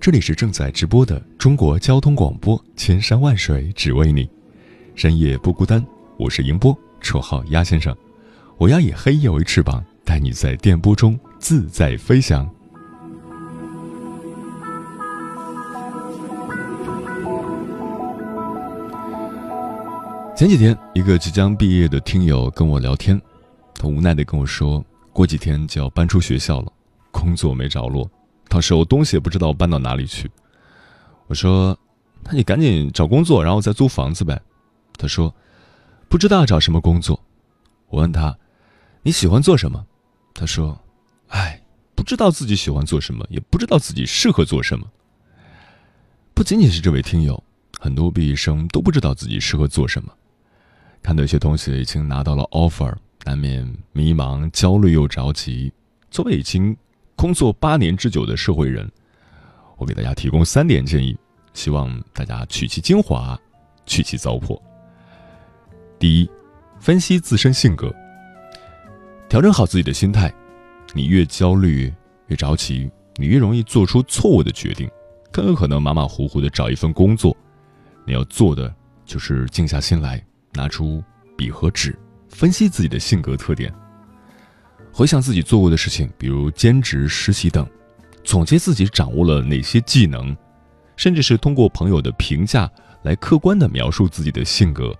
这里是正在直播的中国交通广播，千山万水只为你，深夜不孤单。我是迎波，绰号鸭先生，我要以黑夜为翅膀，带你在电波中自在飞翔。前几天，一个即将毕业的听友跟我聊天，他无奈的跟我说，过几天就要搬出学校了。工作没着落，到时候东西也不知道搬到哪里去。我说：“那你赶紧找工作，然后再租房子呗。”他说：“不知道找什么工作。”我问他：“你喜欢做什么？”他说：“哎，不知道自己喜欢做什么，也不知道自己适合做什么。”不仅仅是这位听友，很多毕业生都不知道自己适合做什么。看到有些同学已经拿到了 offer，难免迷茫、焦虑又着急。作为已经工作八年之久的社会人，我给大家提供三点建议，希望大家取其精华，去其糟粕。第一，分析自身性格，调整好自己的心态。你越焦虑、越着急，你越容易做出错误的决定，更有可能马马虎虎的找一份工作。你要做的就是静下心来，拿出笔和纸，分析自己的性格特点。回想自己做过的事情，比如兼职、实习等，总结自己掌握了哪些技能，甚至是通过朋友的评价来客观的描述自己的性格。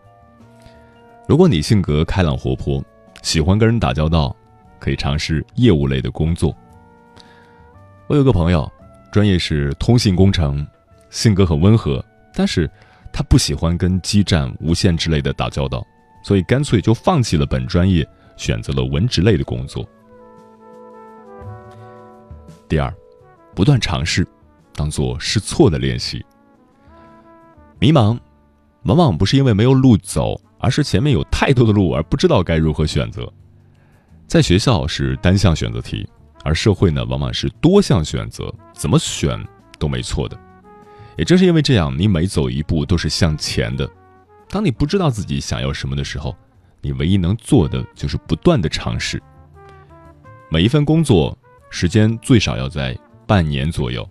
如果你性格开朗活泼，喜欢跟人打交道，可以尝试业务类的工作。我有个朋友，专业是通信工程，性格很温和，但是他不喜欢跟基站、无线之类的打交道，所以干脆就放弃了本专业。选择了文职类的工作。第二，不断尝试，当做试错的练习。迷茫，往往不是因为没有路走，而是前面有太多的路而不知道该如何选择。在学校是单项选择题，而社会呢，往往是多项选择，怎么选都没错的。也正是因为这样，你每走一步都是向前的。当你不知道自己想要什么的时候，你唯一能做的就是不断的尝试。每一份工作时间最少要在半年左右。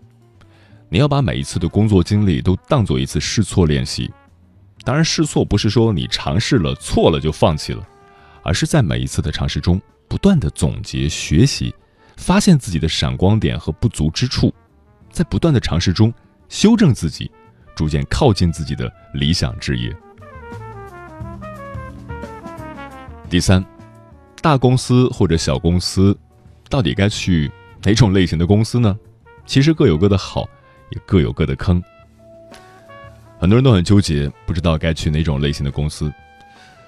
你要把每一次的工作经历都当做一次试错练习。当然，试错不是说你尝试了错了就放弃了，而是在每一次的尝试中不断的总结学习，发现自己的闪光点和不足之处，在不断的尝试中修正自己，逐渐靠近自己的理想职业。第三，大公司或者小公司，到底该去哪种类型的公司呢？其实各有各的好，也各有各的坑。很多人都很纠结，不知道该去哪种类型的公司。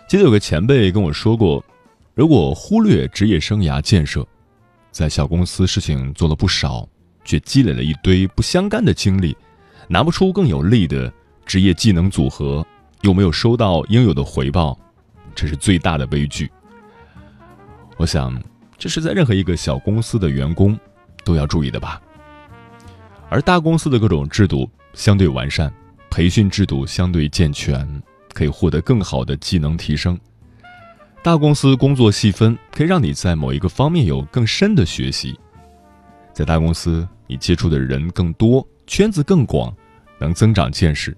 记得有个前辈跟我说过，如果忽略职业生涯建设，在小公司事情做了不少，却积累了一堆不相干的经历，拿不出更有力的职业技能组合，又没有收到应有的回报。这是最大的悲剧。我想，这是在任何一个小公司的员工都要注意的吧。而大公司的各种制度相对完善，培训制度相对健全，可以获得更好的技能提升。大公司工作细分，可以让你在某一个方面有更深的学习。在大公司，你接触的人更多，圈子更广，能增长见识，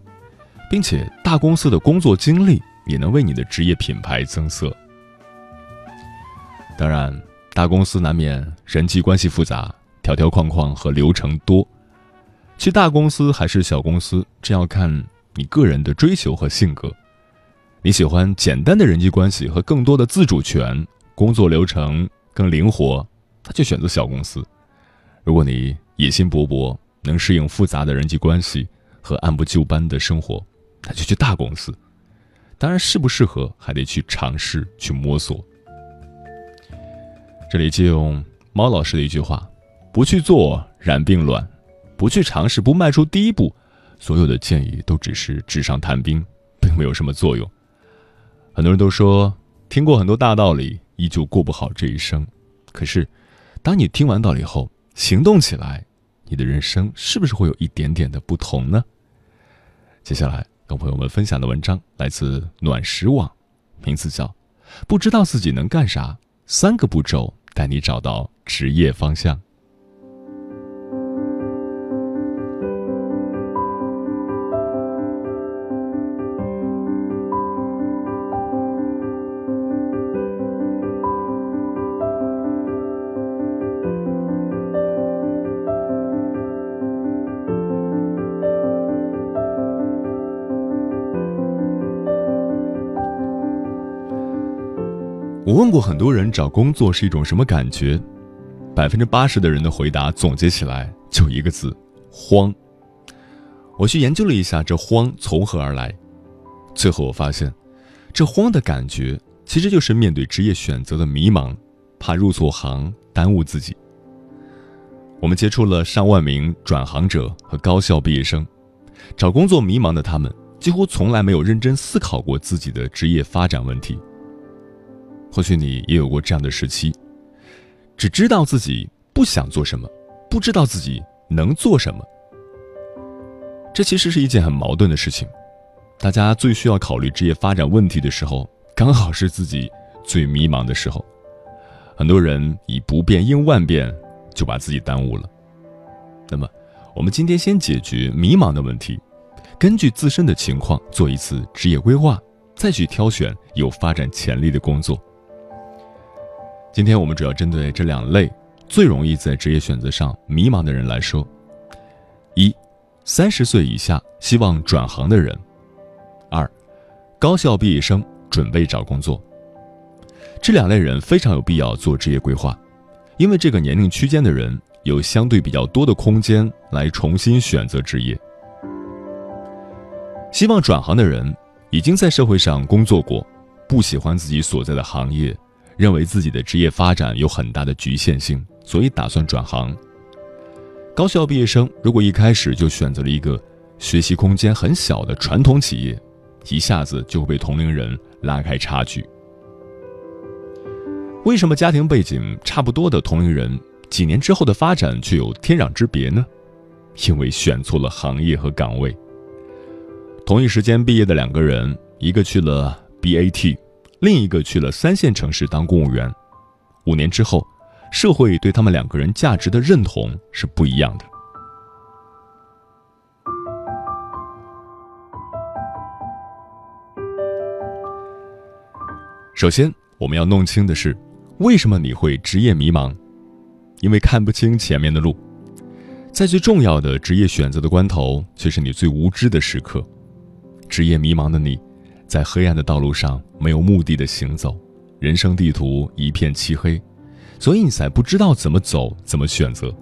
并且大公司的工作经历。也能为你的职业品牌增色。当然，大公司难免人际关系复杂、条条框框和流程多。去大公司还是小公司，这要看你个人的追求和性格。你喜欢简单的人际关系和更多的自主权，工作流程更灵活，他就选择小公司。如果你野心勃勃，能适应复杂的人际关系和按部就班的生活，那就去大公司。当然，适不适合还得去尝试去摸索。这里借用猫老师的一句话：“不去做染病卵，不去尝试，不迈出第一步，所有的建议都只是纸上谈兵，并没有什么作用。”很多人都说听过很多大道理，依旧过不好这一生。可是，当你听完道理后，行动起来，你的人生是不是会有一点点的不同呢？接下来朋友们分享的文章来自暖石网，名字叫《不知道自己能干啥》，三个步骤带你找到职业方向。我问过很多人找工作是一种什么感觉，百分之八十的人的回答总结起来就一个字：慌。我去研究了一下这慌从何而来，最后我发现，这慌的感觉其实就是面对职业选择的迷茫，怕入错行耽误自己。我们接触了上万名转行者和高校毕业生，找工作迷茫的他们几乎从来没有认真思考过自己的职业发展问题。或许你也有过这样的时期，只知道自己不想做什么，不知道自己能做什么。这其实是一件很矛盾的事情。大家最需要考虑职业发展问题的时候，刚好是自己最迷茫的时候。很多人以不变应万变，就把自己耽误了。那么，我们今天先解决迷茫的问题，根据自身的情况做一次职业规划，再去挑选有发展潜力的工作。今天我们主要针对这两类最容易在职业选择上迷茫的人来说：一、三十岁以下希望转行的人；二、高校毕业生准备找工作。这两类人非常有必要做职业规划，因为这个年龄区间的人有相对比较多的空间来重新选择职业。希望转行的人已经在社会上工作过，不喜欢自己所在的行业。认为自己的职业发展有很大的局限性，所以打算转行。高校毕业生如果一开始就选择了一个学习空间很小的传统企业，一下子就会被同龄人拉开差距。为什么家庭背景差不多的同龄人几年之后的发展却有天壤之别呢？因为选错了行业和岗位。同一时间毕业的两个人，一个去了 BAT。另一个去了三线城市当公务员，五年之后，社会对他们两个人价值的认同是不一样的。首先，我们要弄清的是，为什么你会职业迷茫？因为看不清前面的路，在最重要的职业选择的关头，却是你最无知的时刻。职业迷茫的你。在黑暗的道路上没有目的的行走，人生地图一片漆黑，所以你才不知道怎么走，怎么选择。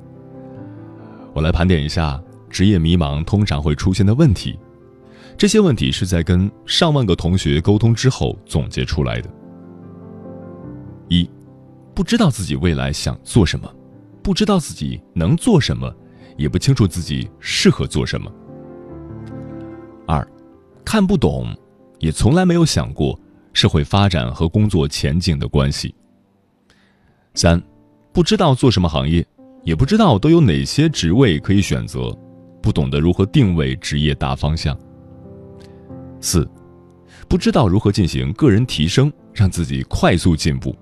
我来盘点一下职业迷茫通常会出现的问题，这些问题是在跟上万个同学沟通之后总结出来的。一，不知道自己未来想做什么，不知道自己能做什么，也不清楚自己适合做什么。二，看不懂。也从来没有想过社会发展和工作前景的关系。三，不知道做什么行业，也不知道都有哪些职位可以选择，不懂得如何定位职业大方向。四，不知道如何进行个人提升，让自己快速进步。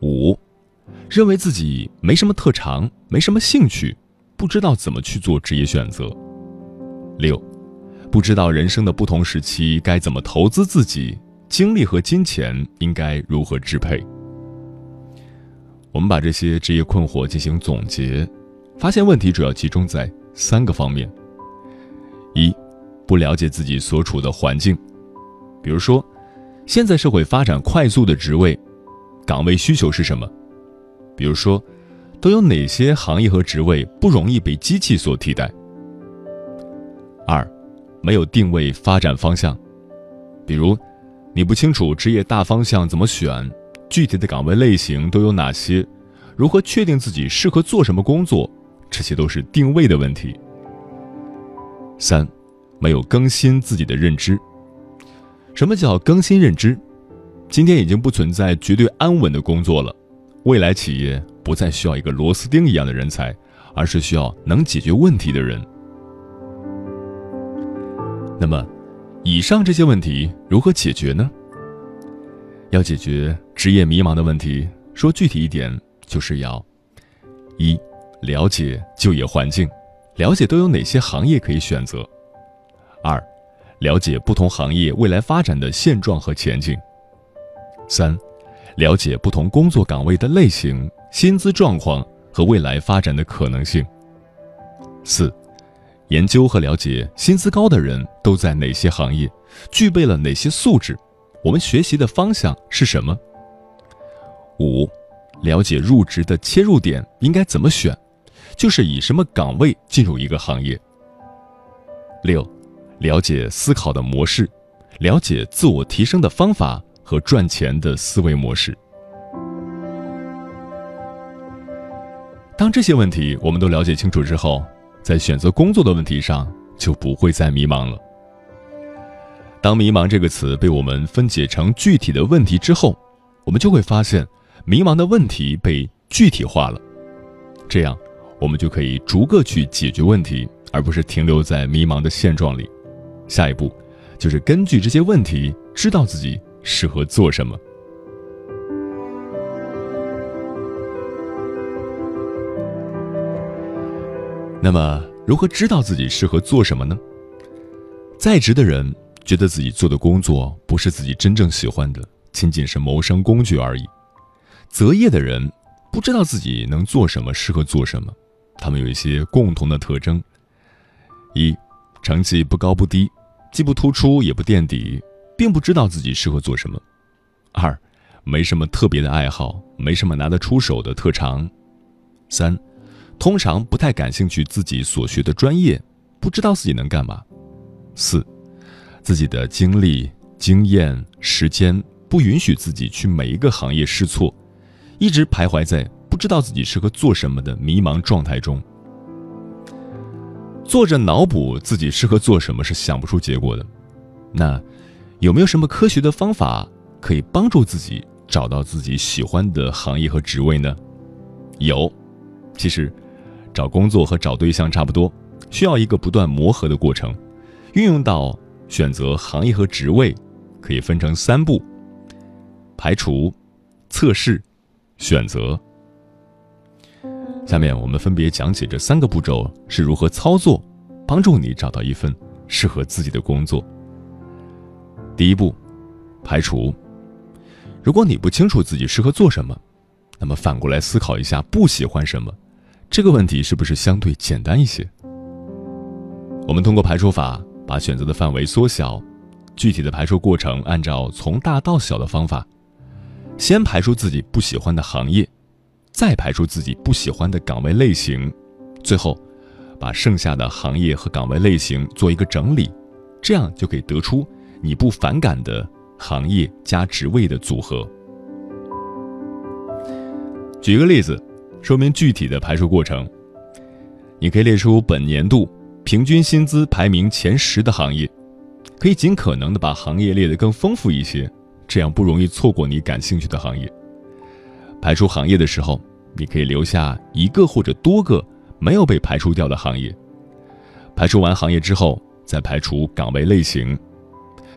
五，认为自己没什么特长，没什么兴趣，不知道怎么去做职业选择。六。不知道人生的不同时期该怎么投资自己，精力和金钱应该如何支配。我们把这些职业困惑进行总结，发现问题主要集中在三个方面：一、不了解自己所处的环境。比如说，现在社会发展快速的职位，岗位需求是什么？比如说，都有哪些行业和职位不容易被机器所替代？没有定位发展方向，比如，你不清楚职业大方向怎么选，具体的岗位类型都有哪些，如何确定自己适合做什么工作，这些都是定位的问题。三，没有更新自己的认知。什么叫更新认知？今天已经不存在绝对安稳的工作了，未来企业不再需要一个螺丝钉一样的人才，而是需要能解决问题的人。那么，以上这些问题如何解决呢？要解决职业迷茫的问题，说具体一点，就是要一了解就业环境。了解都有哪些行业可以选择？二，了解不同行业未来发展的现状和前景。三，了解不同工作岗位的类型、薪资状况和未来发展的可能性。四，研究和了解薪资高的人都在哪些行业，具备了哪些素质，我们学习的方向是什么？五，了解入职的切入点应该怎么选。就是以什么岗位进入一个行业。六，了解思考的模式，了解自我提升的方法和赚钱的思维模式。当这些问题我们都了解清楚之后，在选择工作的问题上就不会再迷茫了。当“迷茫”这个词被我们分解成具体的问题之后，我们就会发现，迷茫的问题被具体化了，这样。我们就可以逐个去解决问题，而不是停留在迷茫的现状里。下一步，就是根据这些问题，知道自己适合做什么。那么，如何知道自己适合做什么呢？在职的人觉得自己做的工作不是自己真正喜欢的，仅仅是谋生工具而已；择业的人不知道自己能做什么，适合做什么。他们有一些共同的特征：一，成绩不高不低，既不突出也不垫底，并不知道自己适合做什么；二，没什么特别的爱好，没什么拿得出手的特长；三，通常不太感兴趣自己所学的专业，不知道自己能干嘛；四，自己的经历、经验、时间不允许自己去每一个行业试错，一直徘徊在。不知道自己适合做什么的迷茫状态中，坐着脑补自己适合做什么是想不出结果的。那有没有什么科学的方法可以帮助自己找到自己喜欢的行业和职位呢？有，其实找工作和找对象差不多，需要一个不断磨合的过程。运用到选择行业和职位，可以分成三步：排除、测试、选择。下面我们分别讲解这三个步骤是如何操作，帮助你找到一份适合自己的工作。第一步，排除。如果你不清楚自己适合做什么，那么反过来思考一下不喜欢什么，这个问题是不是相对简单一些？我们通过排除法把选择的范围缩小，具体的排除过程按照从大到小的方法，先排除自己不喜欢的行业。再排除自己不喜欢的岗位类型，最后把剩下的行业和岗位类型做一个整理，这样就可以得出你不反感的行业加职位的组合。举一个例子，说明具体的排除过程。你可以列出本年度平均薪资排名前十的行业，可以尽可能的把行业列得更丰富一些，这样不容易错过你感兴趣的行业。排除行业的时候，你可以留下一个或者多个没有被排除掉的行业。排除完行业之后，再排除岗位类型。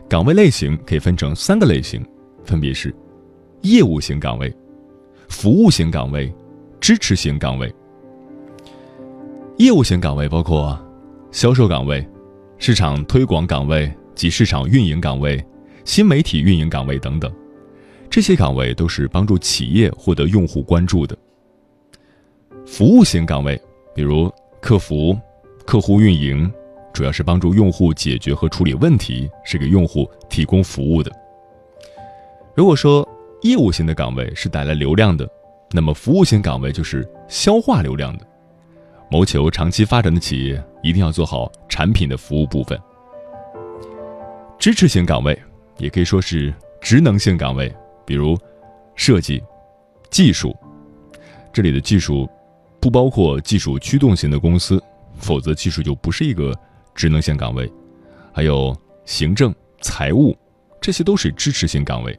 岗位类型可以分成三个类型，分别是业务型岗位、服务型岗位、支持型岗位。业务型岗位包括销售岗位、市场推广岗位及市场运营岗位、新媒体运营岗位等等。这些岗位都是帮助企业获得用户关注的。服务型岗位，比如客服、客户运营、主要是帮助用户解决和处理问题，是给用户提供服务的。如果说业务型的岗位是带来流量的，那么服务型岗位就是消化流量的。谋求长期发展的企业一定要做好产品的服务部分。支持型岗位也可以说是职能性岗位，比如设计、技术。这里的技术不包括技术驱动型的公司，否则技术就不是一个职能性岗位。还有行政、财务，这些都是支持性岗位。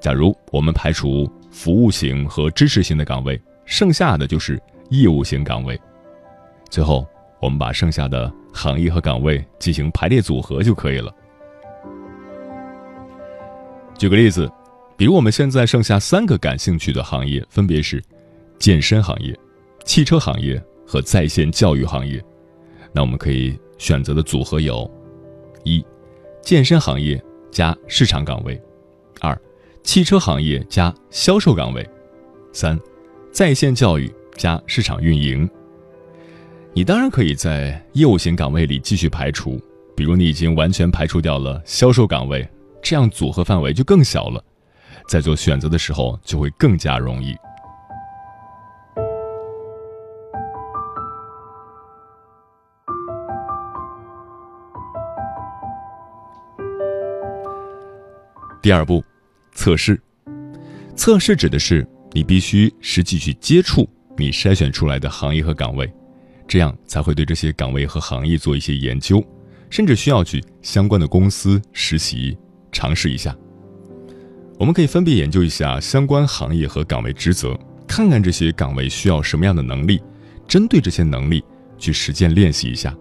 假如我们排除服务型和支持型的岗位，剩下的就是业务型岗位。最后，我们把剩下的行业和岗位进行排列组合就可以了。举个例子。比如我们现在剩下三个感兴趣的行业，分别是健身行业、汽车行业和在线教育行业。那我们可以选择的组合有：一、健身行业加市场岗位；二、汽车行业加销售岗位；三、在线教育加市场运营。你当然可以在业务型岗位里继续排除，比如你已经完全排除掉了销售岗位，这样组合范围就更小了。在做选择的时候就会更加容易。第二步，测试。测试指的是你必须实际去接触你筛选出来的行业和岗位，这样才会对这些岗位和行业做一些研究，甚至需要去相关的公司实习尝试一下。我们可以分别研究一下相关行业和岗位职责，看看这些岗位需要什么样的能力，针对这些能力去实践练习一下。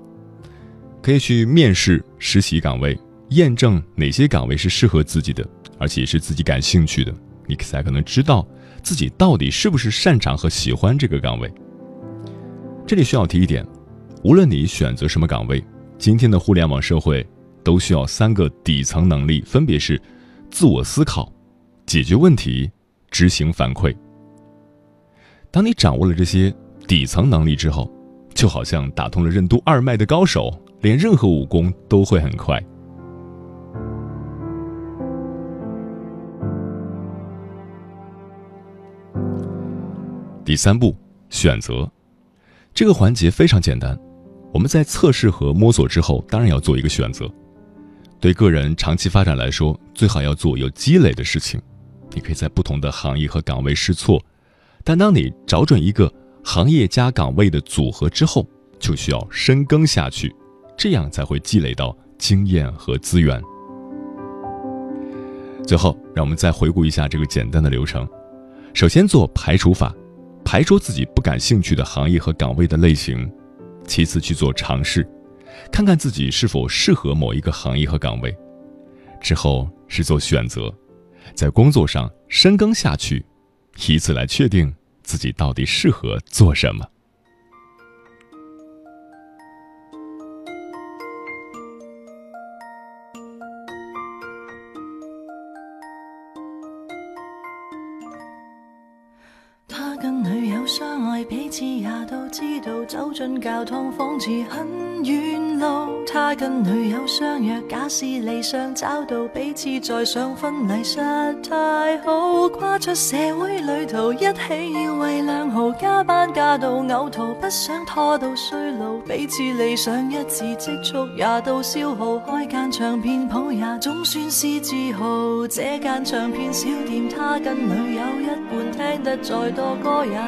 可以去面试实习岗位，验证哪些岗位是适合自己的，而且是自己感兴趣的，你才可能知道自己到底是不是擅长和喜欢这个岗位。这里需要提一点，无论你选择什么岗位，今天的互联网社会都需要三个底层能力，分别是自我思考。解决问题，执行反馈。当你掌握了这些底层能力之后，就好像打通了任督二脉的高手，练任何武功都会很快。第三步，选择，这个环节非常简单。我们在测试和摸索之后，当然要做一个选择。对个人长期发展来说，最好要做有积累的事情。你可以在不同的行业和岗位试错，但当你找准一个行业加岗位的组合之后，就需要深耕下去，这样才会积累到经验和资源。最后，让我们再回顾一下这个简单的流程：首先做排除法，排除自己不感兴趣的行业和岗位的类型；其次去做尝试，看看自己是否适合某一个行业和岗位；之后是做选择。在工作上深耕下去，以此来确定自己到底适合做什么。也都知道，走进教堂仿似很远路。他跟女友相约，假使理想找到彼此，再上婚礼实太好。跨出社会旅途，一起要为两豪加班加到呕吐，不想拖到衰老。彼此理想一致，积蓄也都消耗，开间唱片铺也总算是自豪。这间唱片小店，他跟女友一半听得再多歌也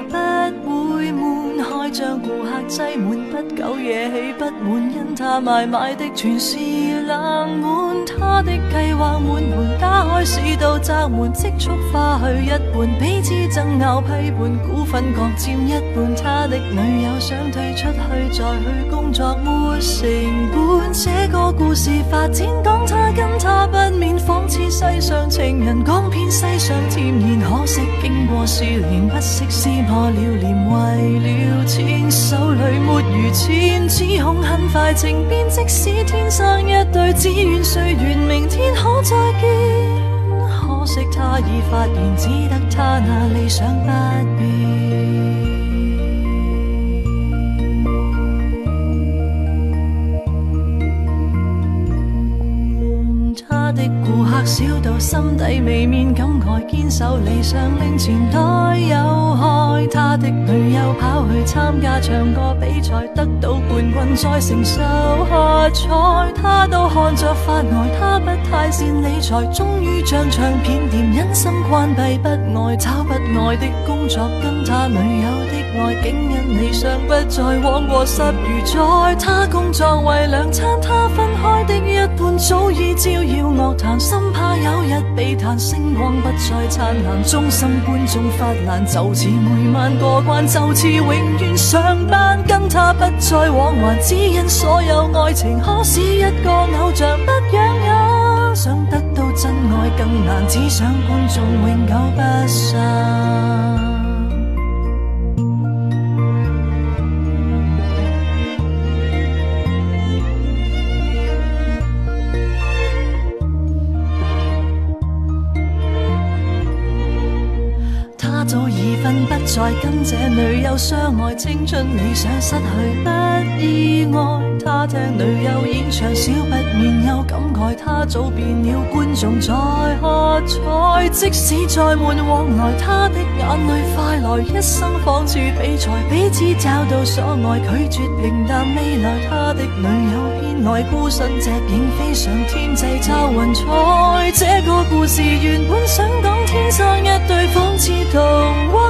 不会门，开张顾客挤满，不久惹起不满，因他卖。买的全是冷门，他的计划满门，打开市道闸门，积蓄花去一半，彼此争拗批判，股份各占一半。他的女友想退出去再去工作，没成本。这个故事。发展讲他跟他不免仿似世上情人，讲遍世上甜言，可惜经过少年，不惜撕破了脸，为了钱手里没余钱，只恐很快情变。即使天生一对，只愿岁月明天可再见。可惜他已发现，只得他那理想不变。的顾客少到心底未免感慨，坚守理想令钱袋有害。他的女友跑去参加唱歌比赛，得到冠军再承受喝彩，他都看着发呆。他不太善理财，终于将唱片店忍心关闭，不爱找不爱的工作，跟他女友的爱竟因理想不再枉过十余载。他工作为两餐，他分开的一半早已照耀乐坛，生怕有日被弹星光不再灿烂，忠心观众发难，就似每晚过关，就似永远上班，跟他不再往还，只因所有爱情可使一个偶像不养眼，想得到真爱更难，只想观众永久不散。在跟这女友相爱，青春理想失去不意外。他听女友演唱，小不免有感慨。他早变了观众在喝彩，即使再闷往来，他的眼泪快来。一生仿似比赛，彼此找到所爱，拒绝平淡未来。他的女友偏爱孤身隻影飞上天际，找云彩。这个故事原本想讲天生一对，仿似童话。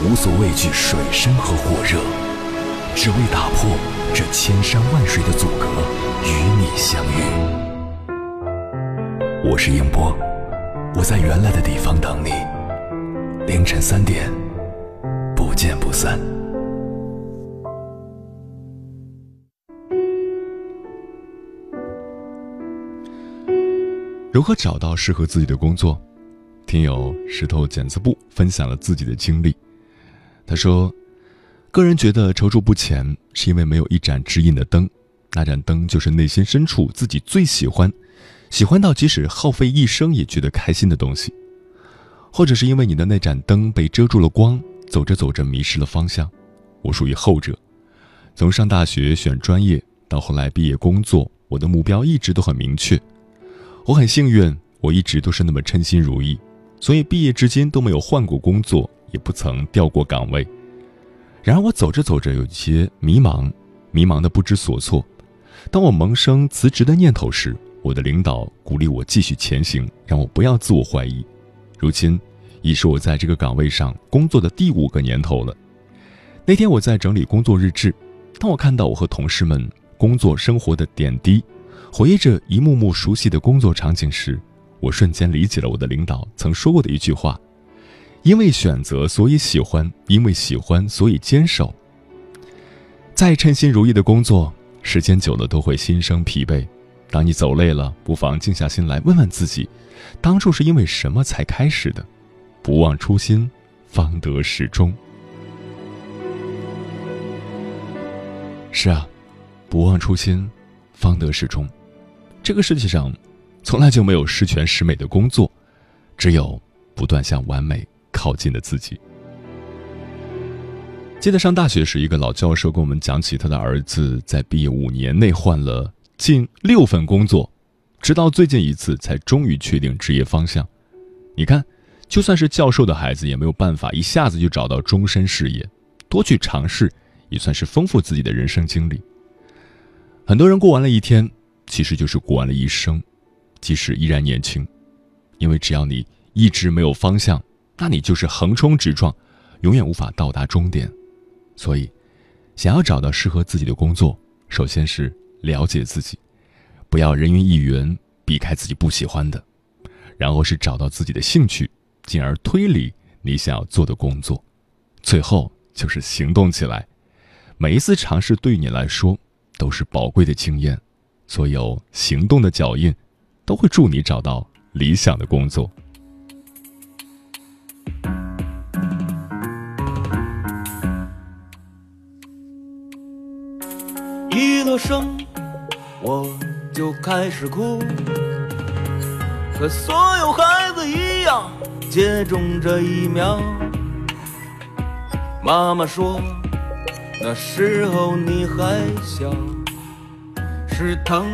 无所畏惧水深和火热，只为打破这千山万水的阻隔，与你相遇。我是英波，我在原来的地方等你。凌晨三点，不见不散。如何找到适合自己的工作？听友石头剪子布分享了自己的经历，他说：“个人觉得踌躇不前，是因为没有一盏指引的灯，那盏灯就是内心深处自己最喜欢，喜欢到即使耗费一生也觉得开心的东西；或者是因为你的那盏灯被遮住了光，走着走着迷失了方向。我属于后者，从上大学选专业到后来毕业工作，我的目标一直都很明确。我很幸运，我一直都是那么称心如意。”所以毕业至今都没有换过工作，也不曾调过岗位。然而我走着走着有些迷茫，迷茫的不知所措。当我萌生辞职的念头时，我的领导鼓励我继续前行，让我不要自我怀疑。如今，已是我在这个岗位上工作的第五个年头了。那天我在整理工作日志，当我看到我和同事们工作生活的点滴，回忆着一幕幕熟悉的工作场景时，我瞬间理解了我的领导曾说过的一句话：“因为选择，所以喜欢；因为喜欢，所以坚守。”再称心如意的工作，时间久了都会心生疲惫。当你走累了，不妨静下心来问问自己：当初是因为什么才开始的？不忘初心，方得始终。是啊，不忘初心，方得始终。这个世界上。从来就没有十全十美的工作，只有不断向完美靠近的自己。记得上大学时，一个老教授跟我们讲起他的儿子在毕业五年内换了近六份工作，直到最近一次才终于确定职业方向。你看，就算是教授的孩子，也没有办法一下子就找到终身事业，多去尝试也算是丰富自己的人生经历。很多人过完了一天，其实就是过完了一生。即使依然年轻，因为只要你一直没有方向，那你就是横冲直撞，永远无法到达终点。所以，想要找到适合自己的工作，首先是了解自己，不要人云亦云，避开自己不喜欢的。然后是找到自己的兴趣，进而推理你想要做的工作，最后就是行动起来。每一次尝试对于你来说都是宝贵的经验，所有行动的脚印都会助你找到理想的工作。声，我就开始哭，和所有孩子一样接种这疫苗。妈妈说，那时候你还小，是疼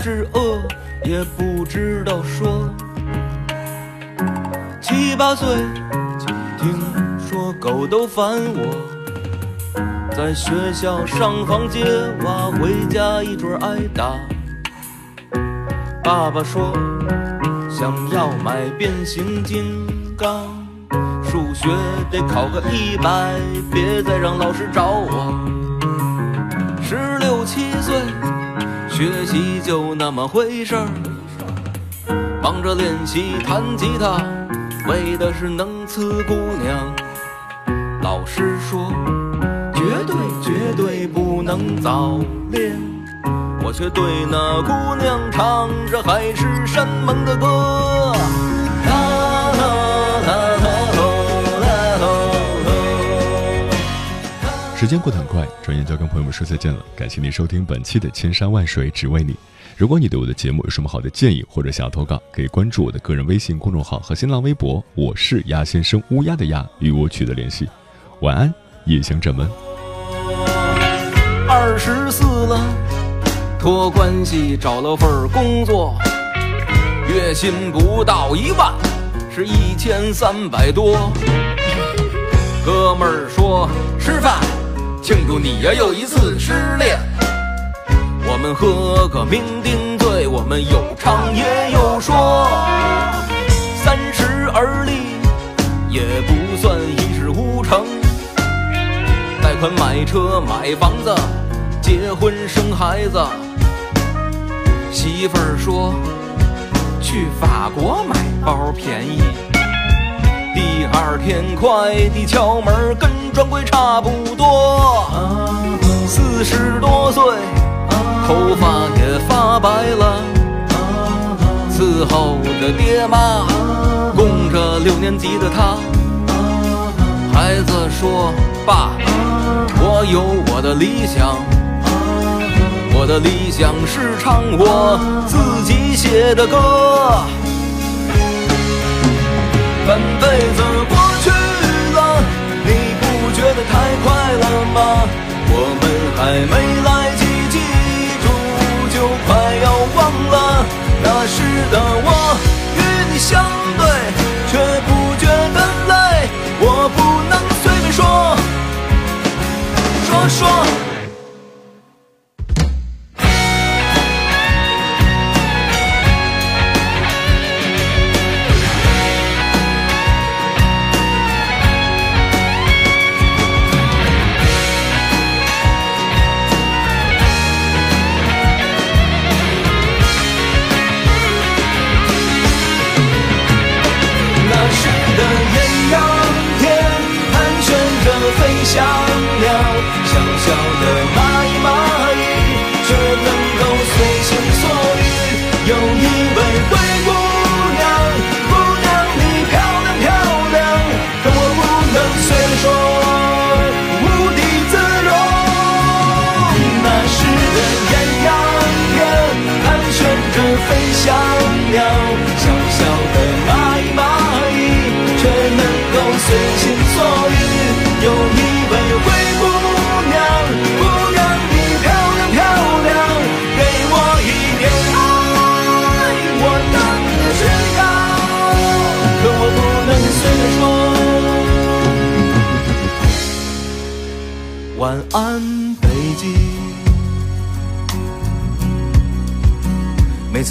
是饿也不知道说。七八岁就听说狗都烦我。在学校上房揭瓦，回家一准挨打。爸爸说想要买变形金刚，数学得考个一百，别再让老师找我。十六七岁，学习就那么回事儿，忙着练习弹吉他，为的是能呲姑娘。老师说。绝对不能早恋，我却对那姑娘唱着海誓山盟的歌。时间过得很快，转眼就要跟朋友们说再见了。感谢您收听本期的《千山万水只为你》。如果你对我的节目有什么好的建议，或者想要投稿，可以关注我的个人微信公众号和新浪微博，我是鸭先生乌鸦的鸭，与我取得联系。晚安，夜行者们。二十四了，托关系找了份工作，月薪不到一万，是一千三百多。哥们儿说吃饭庆祝你呀又一次失恋，我们喝个酩酊醉，我们有唱也有说。三十而立也不算一事无成，贷款买车买房子。结婚生孩子，媳妇儿说去法国买包便宜。第二天快递敲门，跟专柜差不多。四十多岁，头发也发白了。伺候着爹妈，供着六年级的他。孩子说：“爸，我有我的理想。”我的理想是唱我自己写的歌，半辈子过去了，你不觉得太快了吗？我们还没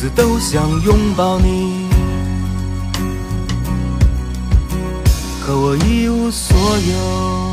次都想拥抱你，可我一无所有。